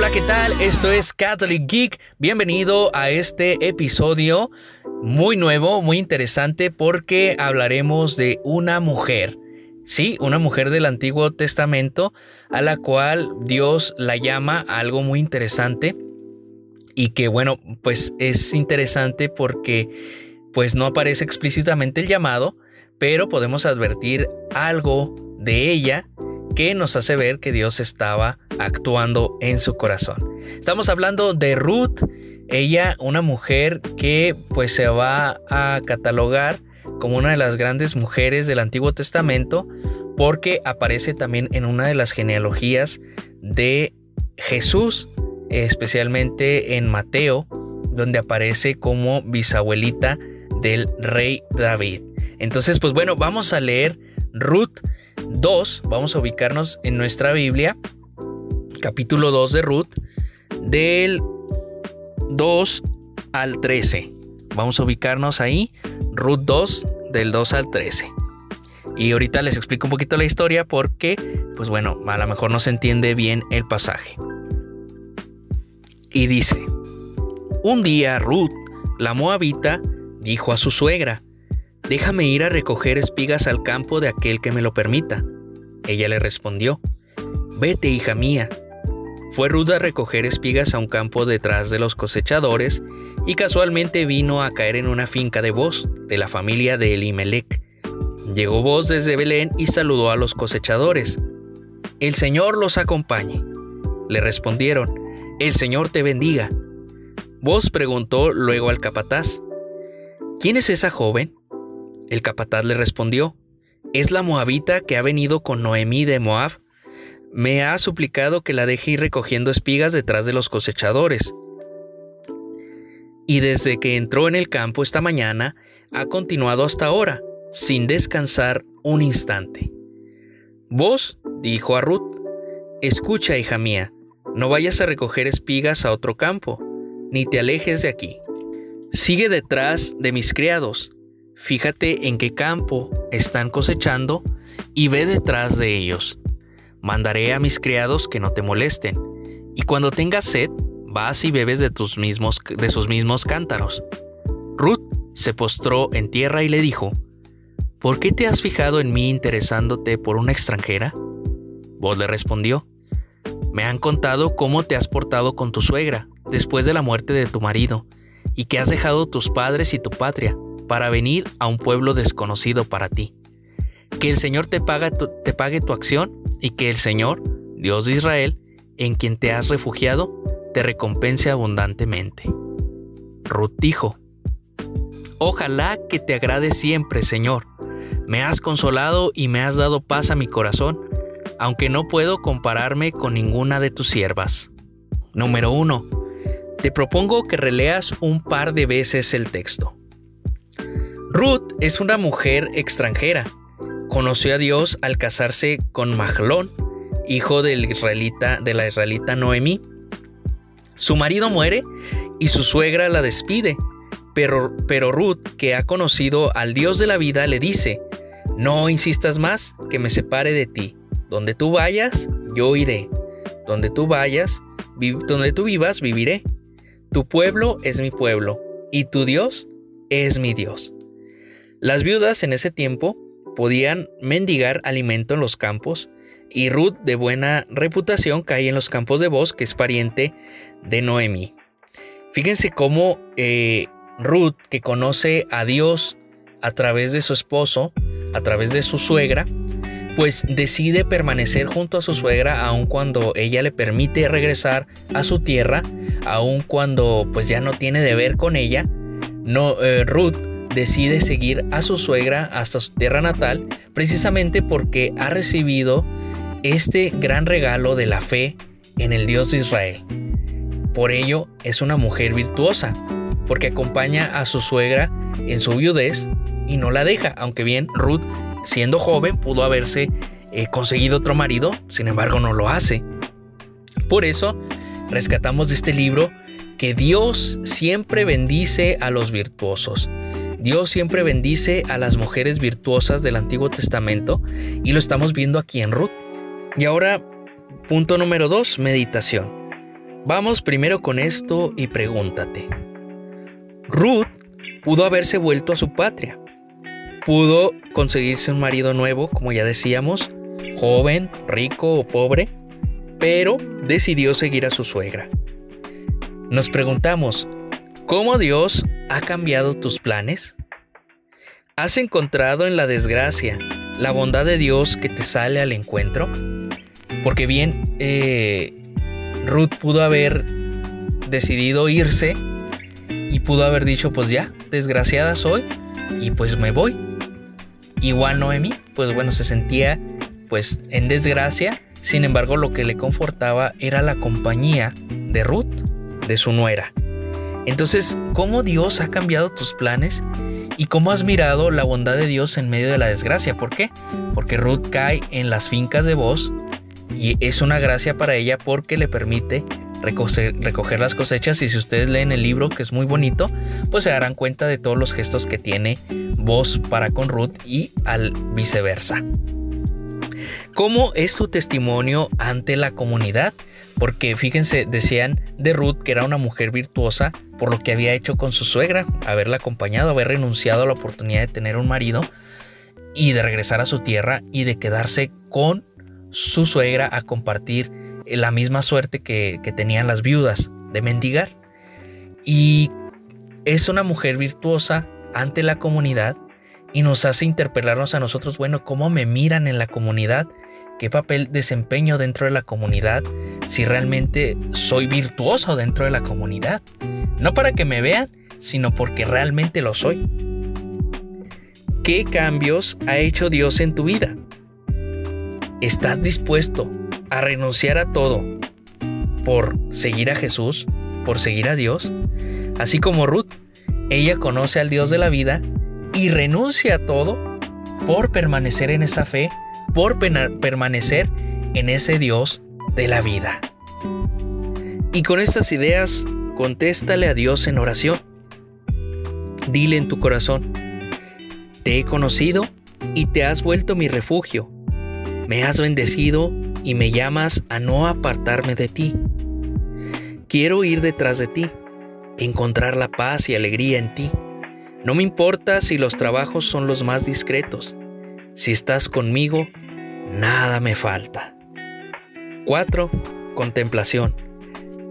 Hola, ¿qué tal? Esto es Catholic Geek. Bienvenido a este episodio muy nuevo, muy interesante porque hablaremos de una mujer. Sí, una mujer del Antiguo Testamento a la cual Dios la llama algo muy interesante y que bueno, pues es interesante porque pues no aparece explícitamente el llamado, pero podemos advertir algo de ella que nos hace ver que Dios estaba actuando en su corazón. Estamos hablando de Ruth, ella una mujer que pues se va a catalogar como una de las grandes mujeres del Antiguo Testamento porque aparece también en una de las genealogías de Jesús, especialmente en Mateo, donde aparece como bisabuelita del rey David. Entonces, pues bueno, vamos a leer Ruth 2, vamos a ubicarnos en nuestra Biblia, capítulo 2 de Ruth, del 2 al 13. Vamos a ubicarnos ahí, Ruth 2, del 2 al 13. Y ahorita les explico un poquito la historia porque, pues bueno, a lo mejor no se entiende bien el pasaje. Y dice, un día Ruth, la moabita, dijo a su suegra, Déjame ir a recoger espigas al campo de aquel que me lo permita. Ella le respondió, Vete, hija mía. Fue ruda a recoger espigas a un campo detrás de los cosechadores y casualmente vino a caer en una finca de voz de la familia de Elimelech. Llegó voz desde Belén y saludó a los cosechadores. El Señor los acompañe. Le respondieron, El Señor te bendiga. Vos preguntó luego al capataz, ¿quién es esa joven? El capataz le respondió, es la moabita que ha venido con Noemí de Moab. Me ha suplicado que la deje ir recogiendo espigas detrás de los cosechadores. Y desde que entró en el campo esta mañana, ha continuado hasta ahora, sin descansar un instante. Vos, dijo a Ruth, escucha, hija mía, no vayas a recoger espigas a otro campo, ni te alejes de aquí. Sigue detrás de mis criados, Fíjate en qué campo están cosechando y ve detrás de ellos. Mandaré a mis criados que no te molesten, y cuando tengas sed, vas y bebes de, tus mismos, de sus mismos cántaros. Ruth se postró en tierra y le dijo, ¿Por qué te has fijado en mí interesándote por una extranjera? Vos le respondió, Me han contado cómo te has portado con tu suegra después de la muerte de tu marido, y que has dejado tus padres y tu patria para venir a un pueblo desconocido para ti. Que el Señor te, pague tu acción y que el Señor, Dios de Israel, en quien te has refugiado, te recompense abundantemente. Ruth dijo, Ojalá que te agrade siempre, Señor. Me has consolado y me has dado paz a mi corazón, aunque no puedo compararme con ninguna de tus siervas. Número 1. Te propongo que releas un par de veces el texto. Ruth es una mujer extranjera. Conoció a Dios al casarse con Mahlón, hijo de la israelita Noemí. Su marido muere y su suegra la despide, pero, pero Ruth, que ha conocido al Dios de la vida, le dice, no insistas más que me separe de ti. Donde tú vayas, yo iré. Donde tú vayas, donde tú vivas, viviré. Tu pueblo es mi pueblo y tu Dios es mi Dios. Las viudas en ese tiempo podían mendigar alimento en los campos y Ruth, de buena reputación, cae en los campos de voz, que es pariente de Noemí. Fíjense cómo eh, Ruth, que conoce a Dios a través de su esposo, a través de su suegra, pues decide permanecer junto a su suegra aun cuando ella le permite regresar a su tierra, aun cuando pues ya no tiene deber con ella. No, eh, Ruth decide seguir a su suegra hasta su tierra natal precisamente porque ha recibido este gran regalo de la fe en el Dios de Israel. Por ello es una mujer virtuosa, porque acompaña a su suegra en su viudez y no la deja, aunque bien Ruth, siendo joven, pudo haberse eh, conseguido otro marido, sin embargo no lo hace. Por eso, rescatamos de este libro que Dios siempre bendice a los virtuosos. Dios siempre bendice a las mujeres virtuosas del Antiguo Testamento y lo estamos viendo aquí en Ruth. Y ahora, punto número 2, meditación. Vamos primero con esto y pregúntate. Ruth pudo haberse vuelto a su patria. Pudo conseguirse un marido nuevo, como ya decíamos, joven, rico o pobre, pero decidió seguir a su suegra. Nos preguntamos, ¿cómo Dios ha cambiado tus planes? ¿Has encontrado en la desgracia la bondad de Dios que te sale al encuentro? Porque bien, eh, Ruth pudo haber decidido irse y pudo haber dicho, pues ya, desgraciada soy y pues me voy. Igual Noemí, pues bueno, se sentía pues en desgracia, sin embargo lo que le confortaba era la compañía de Ruth, de su nuera. Entonces, ¿cómo Dios ha cambiado tus planes? ¿Y cómo has mirado la bondad de Dios en medio de la desgracia? ¿Por qué? Porque Ruth cae en las fincas de voz y es una gracia para ella porque le permite recoger, las cosechas y si ustedes leen el libro que es muy bonito pues se darán cuenta de todos los gestos que tiene voz para con Ruth y al viceversa. ¿Cómo es tu testimonio ante la comunidad? Porque fíjense, decían de Ruth que era una mujer virtuosa por lo que había hecho con su suegra, haberla acompañado, haber renunciado a la oportunidad de tener un marido y de regresar a su tierra y de quedarse con su suegra a compartir la misma suerte que, tenían las viudas de mendigar. Y es una mujer virtuosa ante la comunidad y nos hace interpelarnos a nosotros, bueno, ¿cómo me miran en la comunidad? ¿Qué papel desempeño dentro de la comunidad? Si realmente soy virtuoso dentro de la comunidad. No para que me vean, sino porque realmente lo soy. ¿Qué cambios ha hecho Dios en tu vida? ¿Estás dispuesto a renunciar a todo por seguir a Jesús, por seguir a Dios? Así como Ruth, ella conoce al Dios de la vida y renuncia a todo por permanecer en esa fe, por permanecer en ese Dios de la vida. Y con estas ideas, contéstale a Dios en oración. Dile en tu corazón, te he conocido y te has vuelto mi refugio me has bendecido y me llamas a no apartarme de ti. Quiero ir detrás de ti, encontrar la paz y alegría en ti. No me importa si los trabajos son los más discretos. Si estás conmigo, nada me falta. 4. Contemplación.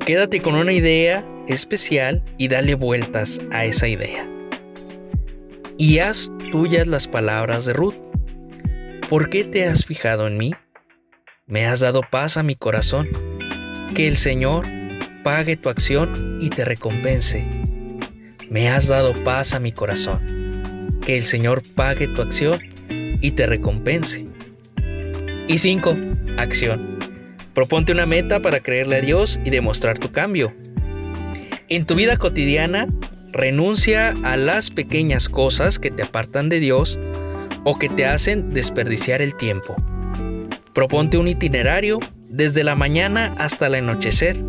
Quédate con una idea especial y dale vueltas a esa idea. Y haz tuyas las palabras de Ruth. ¿Por qué te has fijado en mí? Me has dado paz a mi corazón. Que el Señor pague tu acción y te recompense. Me has dado paz a mi corazón. Que el Señor pague tu acción y te recompense. Y 5. Acción. Proponte una meta para creerle a Dios y demostrar tu cambio. En tu vida cotidiana, renuncia a las pequeñas cosas que te apartan de Dios o que te hacen desperdiciar el tiempo. Proponte un itinerario desde la mañana hasta el anochecer.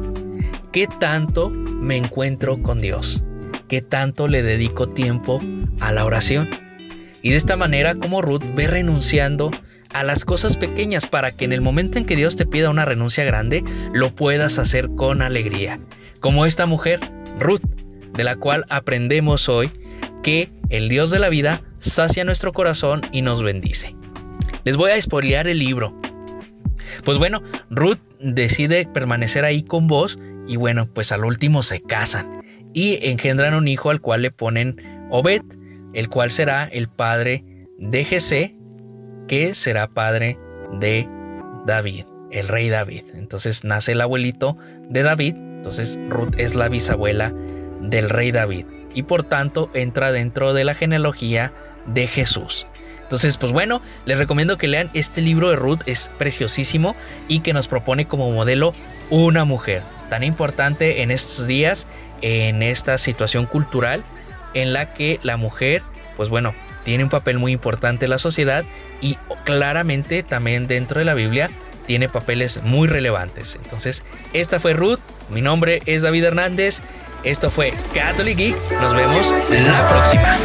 ¿Qué tanto me encuentro con Dios? ¿Qué tanto le dedico tiempo a la oración? Y de esta manera, como Ruth, ve renunciando a las cosas pequeñas para que en el momento en que Dios te pida una renuncia grande, lo puedas hacer con alegría. Como esta mujer, Ruth, de la cual aprendemos hoy que el Dios de la vida sacia nuestro corazón y nos bendice. Les voy a spoilear el libro. Pues bueno, Ruth decide permanecer ahí con vos y bueno, pues al último se casan y engendran un hijo al cual le ponen Obed, el cual será el padre de Jesé, que será padre de David, el rey David. Entonces nace el abuelito de David, entonces Ruth es la bisabuela del rey David y por tanto entra dentro de la genealogía de Jesús. Entonces, pues bueno, les recomiendo que lean este libro de Ruth, es preciosísimo y que nos propone como modelo una mujer tan importante en estos días, en esta situación cultural en la que la mujer, pues bueno, tiene un papel muy importante en la sociedad y claramente también dentro de la Biblia tiene papeles muy relevantes. Entonces, esta fue Ruth, mi nombre es David Hernández esto fue Catholic Geek. Nos vemos la próxima.